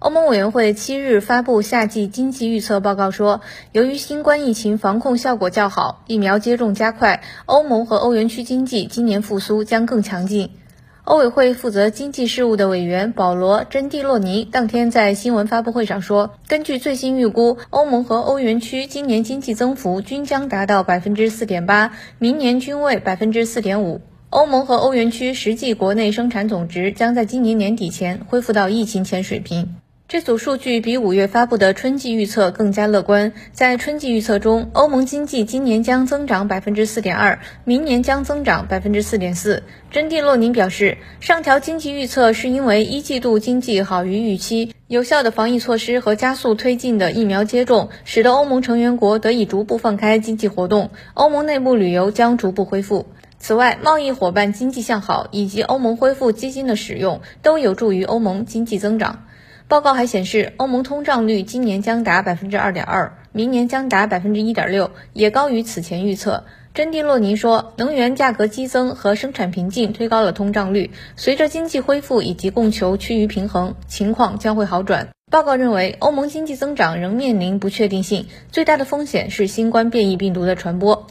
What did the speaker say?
欧盟委员会七日发布夏季经济预测报告说，由于新冠疫情防控效果较好，疫苗接种加快，欧盟和欧元区经济今年复苏将更强劲。欧委会负责经济事务的委员保罗·珍蒂洛尼当天在新闻发布会上说，根据最新预估，欧盟和欧元区今年经济增幅均将达到百分之四点八，明年均为百分之四点五。欧盟和欧元区实际国内生产总值将在今年年底前恢复到疫情前水平。这组数据比五月发布的春季预测更加乐观。在春季预测中，欧盟经济今年将增长百分之四点二，明年将增长百分之四点四。珍蒂洛宁表示，上调经济预测是因为一季度经济好于预期，有效的防疫措施和加速推进的疫苗接种，使得欧盟成员国得以逐步放开经济活动，欧盟内部旅游将逐步恢复。此外，贸易伙伴经济向好以及欧盟恢复基金的使用，都有助于欧盟经济增长。报告还显示，欧盟通胀率今年将达百分之二点二，明年将达百分之一点六，也高于此前预测。珍蒂洛尼说，能源价格激增和生产瓶颈推高了通胀率。随着经济恢复以及供求趋于平衡，情况将会好转。报告认为，欧盟经济增长仍面临不确定性，最大的风险是新冠变异病毒的传播。